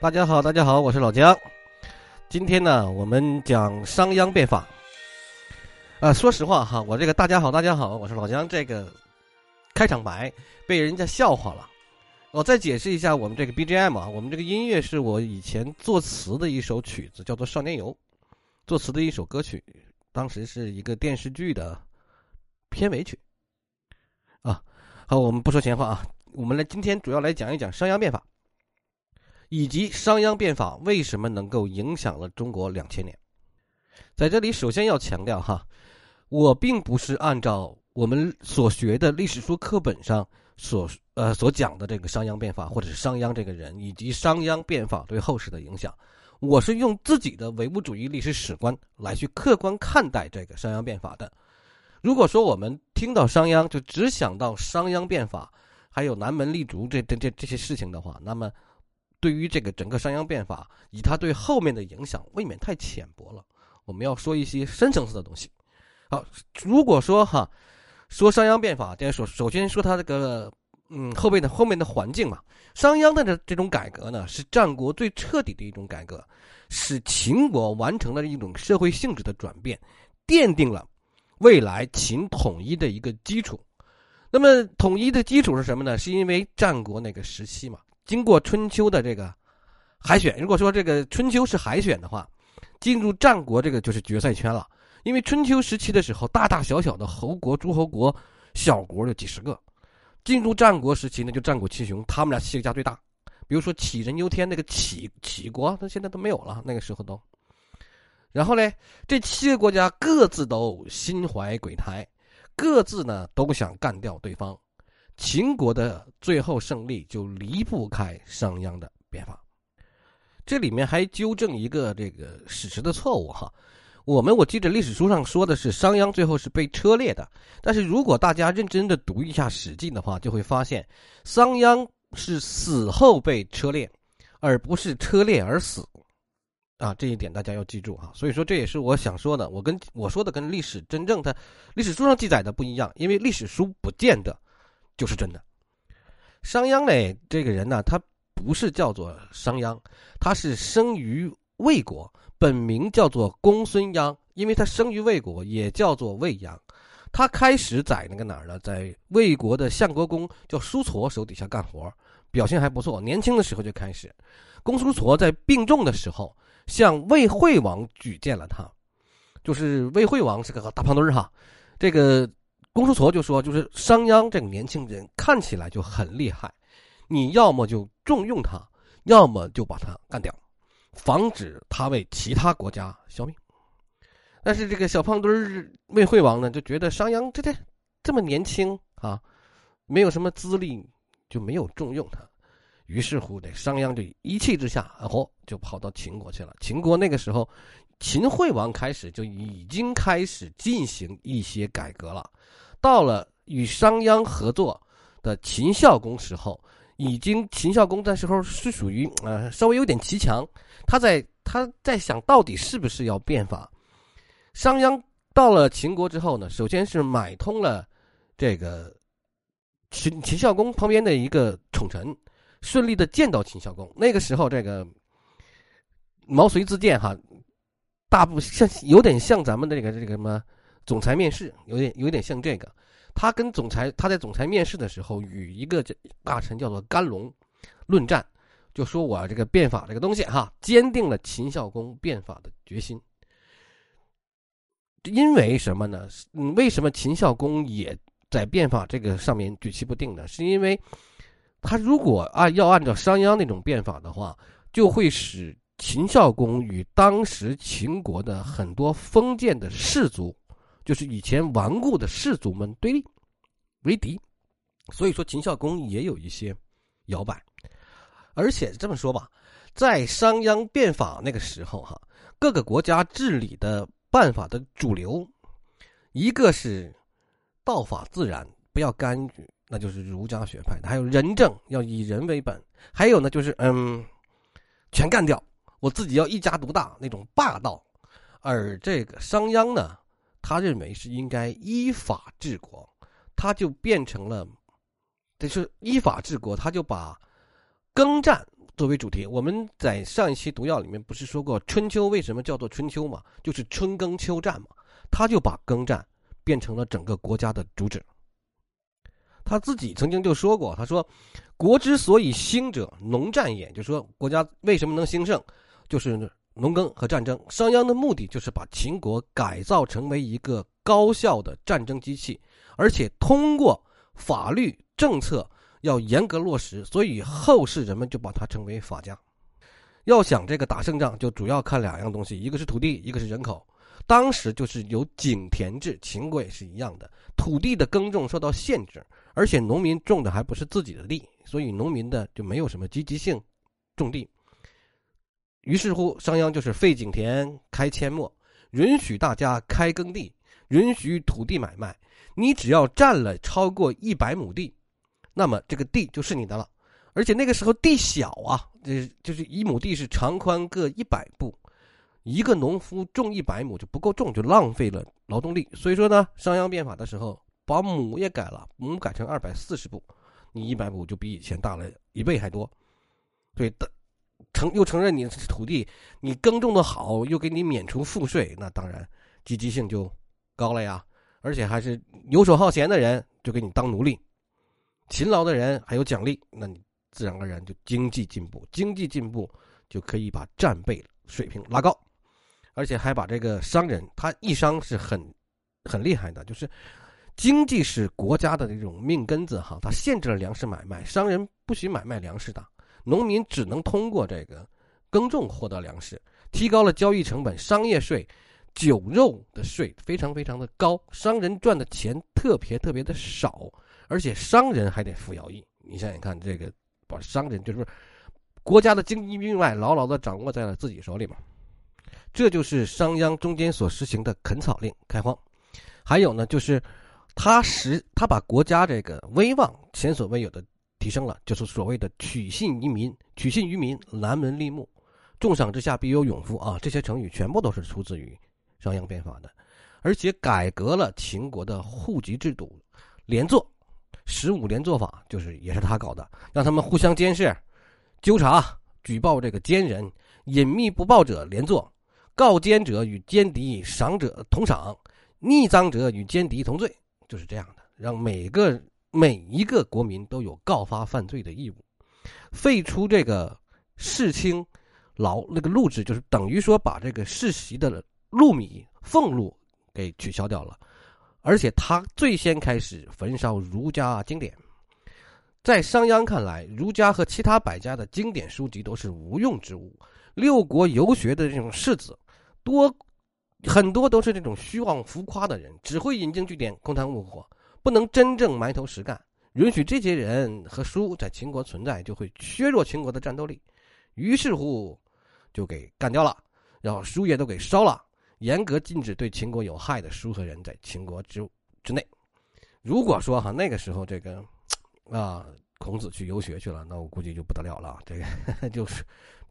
大家好，大家好，我是老姜。今天呢，我们讲商鞅变法。啊，说实话哈，我这个大家好，大家好，我是老姜。这个开场白被人家笑话了。我再解释一下，我们这个 BGM 啊，我们这个音乐是我以前作词的一首曲子，叫做《少年游》，作词的一首歌曲，当时是一个电视剧的片尾曲。啊，好，我们不说闲话啊，我们来今天主要来讲一讲商鞅变法。以及商鞅变法为什么能够影响了中国两千年？在这里，首先要强调哈，我并不是按照我们所学的历史书课本上所呃所讲的这个商鞅变法，或者是商鞅这个人以及商鞅变法对后世的影响，我是用自己的唯物主义历史史观来去客观看待这个商鞅变法的。如果说我们听到商鞅就只想到商鞅变法，还有南门立足这这这这些事情的话，那么。对于这个整个商鞅变法，以他对后面的影响，未免太浅薄了。我们要说一些深层次的东西。好，如果说哈，说商鞅变法，先首首先说他这个嗯后面的后面的环境嘛。商鞅的这这种改革呢，是战国最彻底的一种改革，使秦国完成了一种社会性质的转变，奠定了未来秦统一的一个基础。那么统一的基础是什么呢？是因为战国那个时期嘛。经过春秋的这个海选，如果说这个春秋是海选的话，进入战国这个就是决赛圈了。因为春秋时期的时候，大大小小的侯国、诸侯国、小国有几十个；进入战国时期呢，就战国七雄，他们俩七个家最大。比如说杞人忧天那个杞杞国，他现在都没有了，那个时候都。然后呢，这七个国家各自都心怀鬼胎，各自呢都想干掉对方。秦国的最后胜利就离不开商鞅的变法，这里面还纠正一个这个史实的错误哈。我们我记得历史书上说的是商鞅最后是被车裂的，但是如果大家认真的读一下《史记》的话，就会发现商鞅是死后被车裂，而不是车裂而死啊。这一点大家要记住哈。所以说这也是我想说的，我跟我说的跟历史真正的历史书上记载的不一样，因为历史书不见得。就是真的，商鞅呢，这个人呢，他不是叫做商鞅，他是生于魏国，本名叫做公孙鞅，因为他生于魏国，也叫做魏鞅。他开始在那个哪儿呢？在魏国的相国公叫叔痤手底下干活，表现还不错。年轻的时候就开始，公叔痤在病重的时候，向魏惠王举荐了他，就是魏惠王是个大胖墩儿哈，这个。公叔痤就说：“就是商鞅这个年轻人看起来就很厉害，你要么就重用他，要么就把他干掉，防止他为其他国家效命。”但是这个小胖墩儿魏惠王呢，就觉得商鞅这这这么年轻啊，没有什么资历，就没有重用他。于是乎，这商鞅就一气之下，嚯，就跑到秦国去了。秦国那个时候，秦惠王开始就已经开始进行一些改革了。到了与商鞅合作的秦孝公时候，已经秦孝公那时候是属于呃稍微有点骑墙，他在他在想到底是不是要变法。商鞅到了秦国之后呢，首先是买通了这个秦秦孝公旁边的一个宠臣，顺利的见到秦孝公。那个时候这个毛遂自荐哈，大部像有点像咱们的这个这个什么。总裁面试有点有点像这个，他跟总裁他在总裁面试的时候与一个大臣叫做甘龙论战，就说我这个变法这个东西哈，坚定了秦孝公变法的决心。因为什么呢？嗯，为什么秦孝公也在变法这个上面举棋不定呢？是因为他如果按要按照商鞅那种变法的话，就会使秦孝公与当时秦国的很多封建的士族。就是以前顽固的士族们对立为敌，所以说秦孝公也有一些摇摆，而且这么说吧，在商鞅变法那个时候哈，各个国家治理的办法的主流，一个是道法自然，不要干预，那就是儒家学派的；还有仁政，要以人为本；还有呢，就是嗯，全干掉，我自己要一家独大那种霸道。而这个商鞅呢？他认为是应该依法治国，他就变成了，这是依法治国，他就把耕战作为主题。我们在上一期毒药里面不是说过春秋为什么叫做春秋嘛？就是春耕秋战嘛。他就把耕战变成了整个国家的主旨。他自己曾经就说过：“他说，国之所以兴者，农战也。就说国家为什么能兴盛，就是农耕和战争。商鞅的目的就是把秦国改造成为一个高效的战争机器，而且通过法律政策要严格落实，所以后世人们就把它称为法家。要想这个打胜仗，就主要看两样东西，一个是土地，一个是人口。”当时就是有井田制，秦国也是一样的，土地的耕种受到限制，而且农民种的还不是自己的地，所以农民的就没有什么积极性种地。于是乎，商鞅就是废井田，开阡陌，允许大家开耕地，允许土地买卖。你只要占了超过一百亩地，那么这个地就是你的了。而且那个时候地小啊，这就是一亩地是长宽各一百步。一个农夫种一百亩就不够种，就浪费了劳动力。所以说呢，商鞅变法的时候，把亩也改了，亩改成二百四十步，你一百亩就比以前大了一倍还多。对的，承又承认你土地，你耕种的好，又给你免除赋税，那当然积极性就高了呀。而且还是游手好闲的人就给你当奴隶，勤劳的人还有奖励，那你自然而然就经济进步，经济进步就可以把战备水平拉高。而且还把这个商人，他一商是很，很厉害的，就是经济是国家的这种命根子哈，他限制了粮食买卖，商人不许买卖粮食的，农民只能通过这个耕种获得粮食，提高了交易成本，商业税、酒肉的税非常非常的高，商人赚的钱特别特别的少，而且商人还得服徭役，你想想看，这个把商人就是国家的经济命脉牢牢的掌握在了自己手里嘛。这就是商鞅中间所实行的垦草令开荒，还有呢，就是他实他把国家这个威望前所未有的提升了，就是所谓的取信于民，取信于民，南门立木，重赏之下必有勇夫啊！这些成语全部都是出自于商鞅变法的，而且改革了秦国的户籍制度，连坐，十五连坐法就是也是他搞的，让他们互相监视、纠察、举报这个奸人，隐秘不报者连坐。告奸者与奸敌赏者同赏，逆赃者与奸敌同罪，就是这样的，让每个每一个国民都有告发犯罪的义务。废除这个世卿劳那个禄制，就是等于说把这个世袭的禄米俸禄给取消掉了。而且他最先开始焚烧儒家经典，在商鞅看来，儒家和其他百家的经典书籍都是无用之物。六国游学的这种士子。多很多都是这种虚妄浮夸的人，只会引经据典、空谈误国，不能真正埋头实干。允许这些人和书在秦国存在，就会削弱秦国的战斗力。于是乎，就给干掉了，然后书也都给烧了，严格禁止对秦国有害的书和人在秦国之之内。如果说哈那个时候这个啊孔子去游学去了，那我估计就不得了了，这个 就是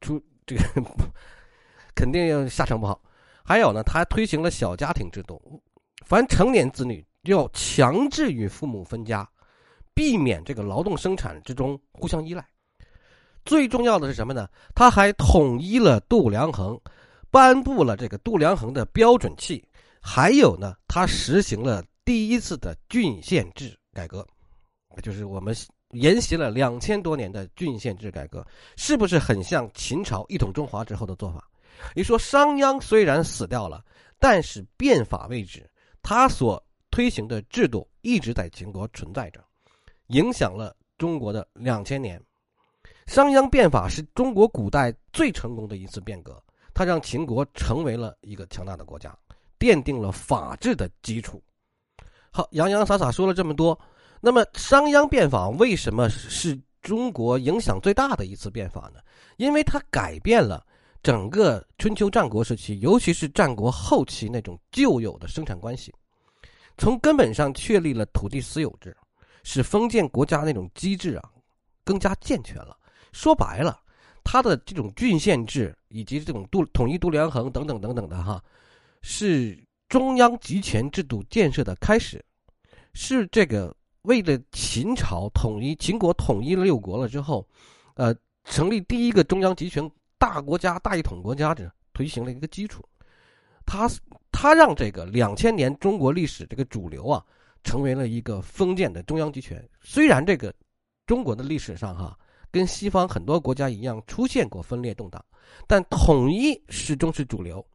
出这个。肯定要下场不好。还有呢，他推行了小家庭制度，凡成年子女要强制与父母分家，避免这个劳动生产之中互相依赖。最重要的是什么呢？他还统一了度量衡，颁布了这个度量衡的标准器。还有呢，他实行了第一次的郡县制改革，就是我们沿袭了两千多年的郡县制改革，是不是很像秦朝一统中华之后的做法？你说商鞅虽然死掉了，但是变法未止，他所推行的制度一直在秦国存在着，影响了中国的两千年。商鞅变法是中国古代最成功的一次变革，它让秦国成为了一个强大的国家，奠定了法治的基础。好，洋洋洒洒说了这么多，那么商鞅变法为什么是中国影响最大的一次变法呢？因为它改变了。整个春秋战国时期，尤其是战国后期那种旧有的生产关系，从根本上确立了土地私有制，使封建国家那种机制啊更加健全了。说白了，它的这种郡县制以及这种度统一度量衡等等等等的哈，是中央集权制度建设的开始，是这个为了秦朝统一秦国统一六国了之后，呃。成立第一个中央集权大国家、大一统国家的推行了一个基础。他他让这个两千年中国历史这个主流啊，成为了一个封建的中央集权。虽然这个中国的历史上哈，跟西方很多国家一样出现过分裂动荡，但统一始终是主流。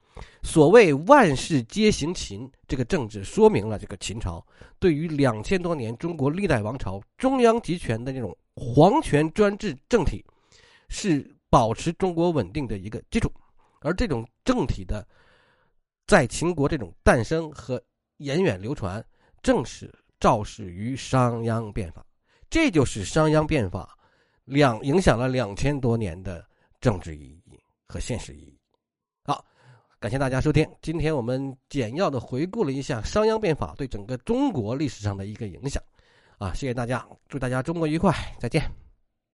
所谓万事皆行秦，这个政治说明了这个秦朝对于两千多年中国历代王朝中央集权的那种皇权专制政体，是保持中国稳定的一个基础。而这种政体的在秦国这种诞生和源远流传，正是肇始于商鞅变法。这就是商鞅变法两影响了两千多年的政治意义和现实意义。好感谢大家收听，今天我们简要的回顾了一下商鞅变法对整个中国历史上的一个影响，啊，谢谢大家，祝大家周末愉快，再见。